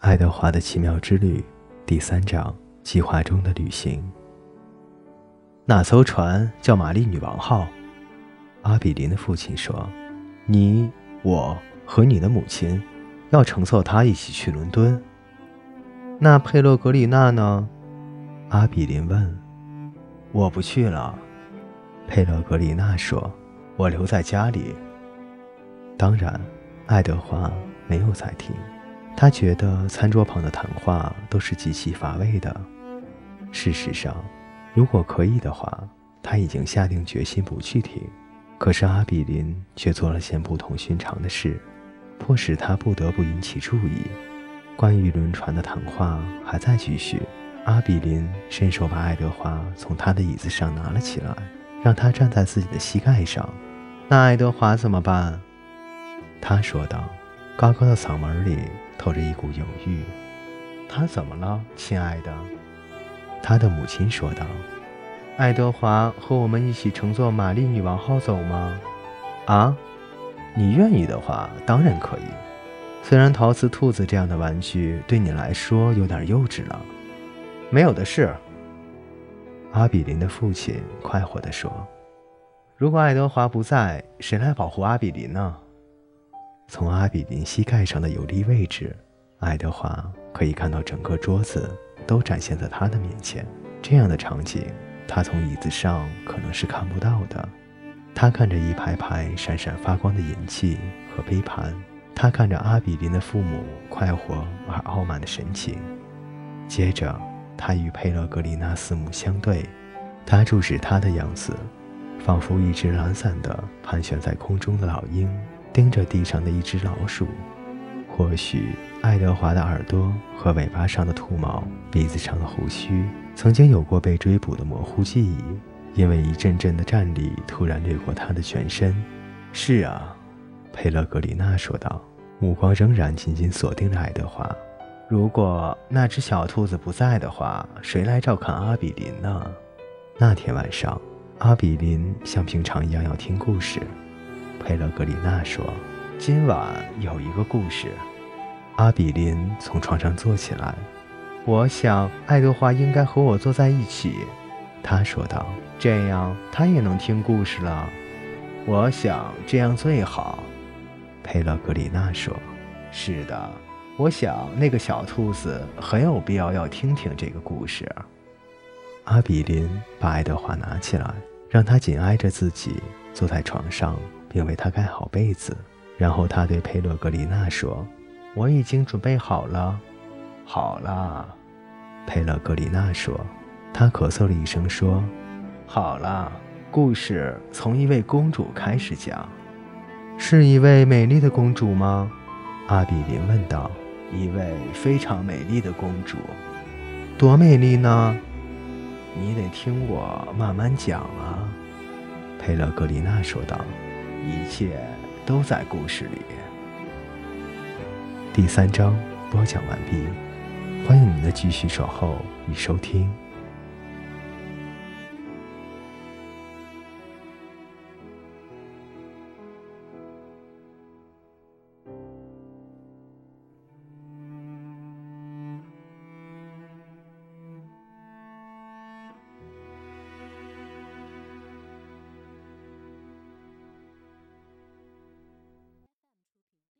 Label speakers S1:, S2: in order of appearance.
S1: 爱德华的奇妙之旅第三章：计划中的旅行。那艘船叫玛丽女王号。阿比林的父亲说：“你、我和你的母亲要乘坐它一起去伦敦。”那佩洛格里娜呢？阿比林问。“我不去了。”佩洛格里娜说，“我留在家里。”当然，爱德华没有再听。他觉得餐桌旁的谈话都是极其乏味的。事实上，如果可以的话，他已经下定决心不去听。可是阿比林却做了件不同寻常的事，迫使他不得不引起注意。关于轮船的谈话还在继续。阿比林伸手把爱德华从他的椅子上拿了起来，让他站在自己的膝盖上。那爱德华怎么办？他说道，高高的嗓门里。透着一股犹豫，他怎么了，亲爱的？他的母亲说道：“爱德华和我们一起乘坐玛丽女王号走吗？”啊，你愿意的话，当然可以。虽然陶瓷兔子这样的玩具对你来说有点幼稚了，没有的事。阿比林的父亲快活地说：“如果爱德华不在，谁来保护阿比林呢？”从阿比林膝盖上的有利位置，爱德华可以看到整个桌子都展现在他的面前。这样的场景，他从椅子上可能是看不到的。他看着一排排闪闪发光的银器和杯盘，他看着阿比林的父母快活而傲慢的神情。接着，他与佩勒格里娜四目相对，他注视他的样子，仿佛一只懒散的盘旋在空中的老鹰。盯着地上的一只老鼠，或许爱德华的耳朵和尾巴上的兔毛、鼻子上的胡须，曾经有过被追捕的模糊记忆，因为一阵阵的战栗突然掠过他的全身。是啊，佩勒格里娜说道，目光仍然紧紧锁定着爱德华。如果那只小兔子不在的话，谁来照看阿比林呢？那天晚上，阿比林像平常一样要听故事。佩勒格里娜说：“今晚有一个故事。”阿比林从床上坐起来。“我想爱德华应该和我坐在一起。”他说道，“这样他也能听故事了。”“我想这样最好。”佩勒格里娜说。“是的，我想那个小兔子很有必要要听听这个故事。”阿比林把爱德华拿起来，让他紧挨着自己坐在床上。并为他盖好被子，然后他对佩洛格里娜说：“我已经准备好了。”好了，佩洛格里娜说。他咳嗽了一声说：“好了，故事从一位公主开始讲，是一位美丽的公主吗？”阿比林问道。“一位非常美丽的公主，多美丽呢？你得听我慢慢讲啊。”佩洛格里娜说道。一切都在故事里。第三章播讲完毕，欢迎您的继续守候与收听。